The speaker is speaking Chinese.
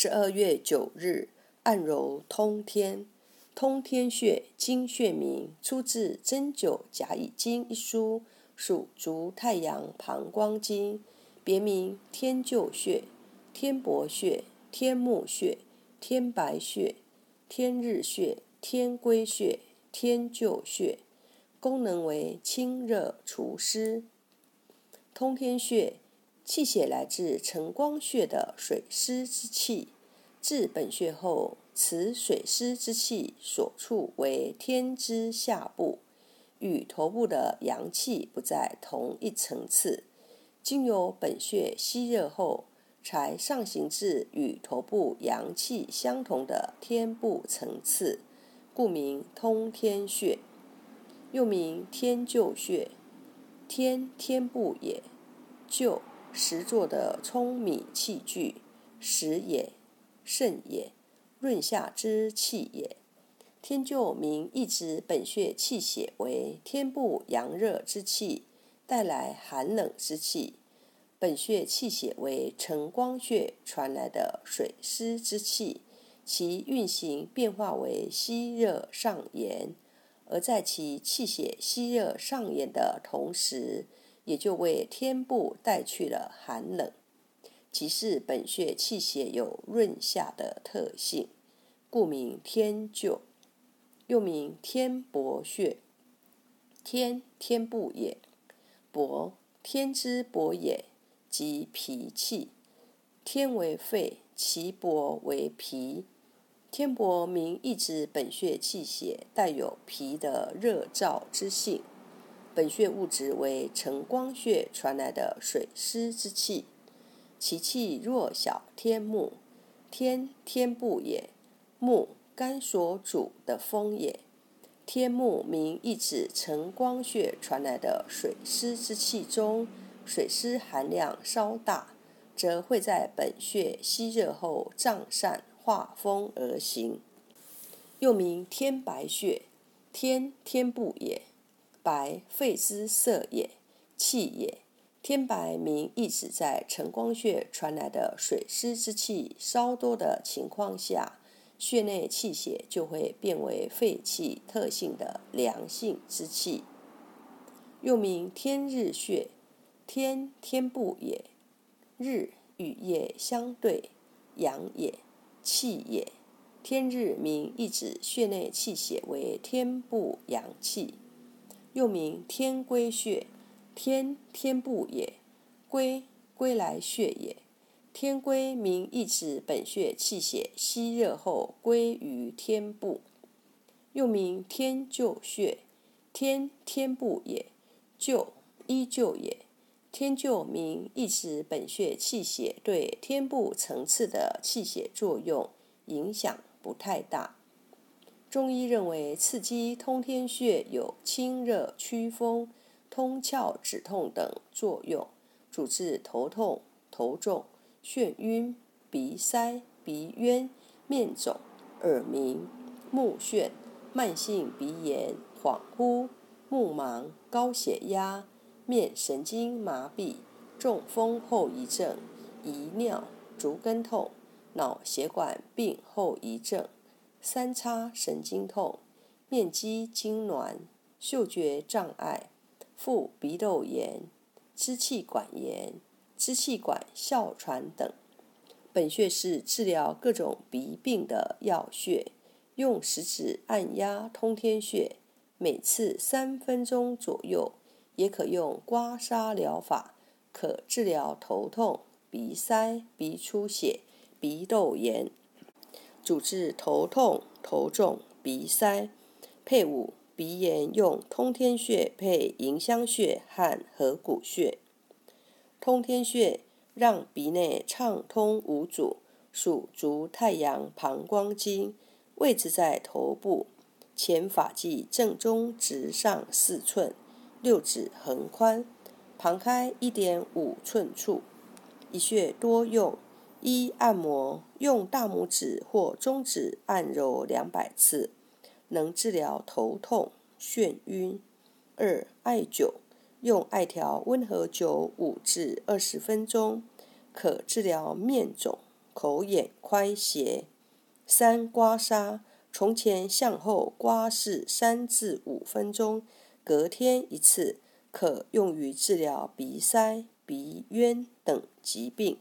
十二月九日，按揉通天。通天穴，经穴名，出自《针灸甲乙经》一书，属足太阳膀胱经，别名天灸穴、天伯穴、天目穴、天白穴、天日穴、天归穴、天灸穴。功能为清热除湿。通天穴，气血来自承光穴的水湿之气，至本穴后。此水湿之气所处为天之下部，与头部的阳气不在同一层次。经由本穴吸热后，才上行至与头部阳气相同的天部层次，故名通天穴，又名天就穴。天天部也，就实作的舂米器具，实也，肾也。润下之气也。天灸名一指本穴气血为天部阳热之气，带来寒冷之气；本穴气血为承光穴传来的水湿之气，其运行变化为吸热上炎。而在其气血吸热上炎的同时，也就为天部带去了寒冷。即是本穴气血有润下的特性，故名天灸，又名天伯穴。天天部也，伯天之伯也，即脾气。天为肺，其伯为脾。天伯名一指本穴气血带有脾的热燥之性。本穴物质为承光穴传来的水湿之气。其气弱小，天目，天天部也。目，肝所主的风也。天目名一指承光穴传来的水湿之气中，水湿含量稍大，则会在本穴吸热后胀散化风而行。又名天白穴，天天部也。白，肺之色也，气也。天白明意指在承光穴传来的水湿之气稍多的情况下，穴内气血就会变为肺气特性的凉性之气。又名天日穴，天天部也，日与夜相对，阳也，气也。天日明意指穴内气血为天部阳气。又名天归穴。天天部也，归归来穴也。天归名意指本穴气血吸热后归于天部，又名天灸穴。天天部也，灸依旧也。天灸名意指本穴气血对天部层次的气血作用影响不太大。中医认为刺激通天穴有清热祛风。通窍止痛等作用，主治头痛、头重、眩晕、鼻塞、鼻渊、面肿、耳鸣、目眩、慢性鼻炎、恍惚、目盲、高血压、面神经麻痹、中风后遗症、遗尿、足跟痛、脑血管病后遗症、三叉神经痛、面肌痉挛、嗅觉障碍。腹鼻窦炎、支气管炎、支气管哮喘等，本穴是治疗各种鼻病的要穴。用食指按压通天穴，每次三分钟左右。也可用刮痧疗法，可治疗头痛、鼻塞、鼻出血、鼻窦炎。主治头痛、头重、鼻塞，配伍。鼻炎用通天穴配迎香穴和合谷穴。通天穴让鼻内畅通无阻，属足太阳膀胱经，位置在头部前发际正中直上四寸，六指横宽，旁开一点五寸处。一穴多用：一按摩，用大拇指或中指按揉两百次。能治疗头痛、眩晕。二、艾灸，用艾条温和灸五至二十分钟，可治疗面肿、口眼宽斜。三刮痧，从前向后刮拭三至五分钟，隔天一次，可用于治疗鼻塞、鼻渊等疾病。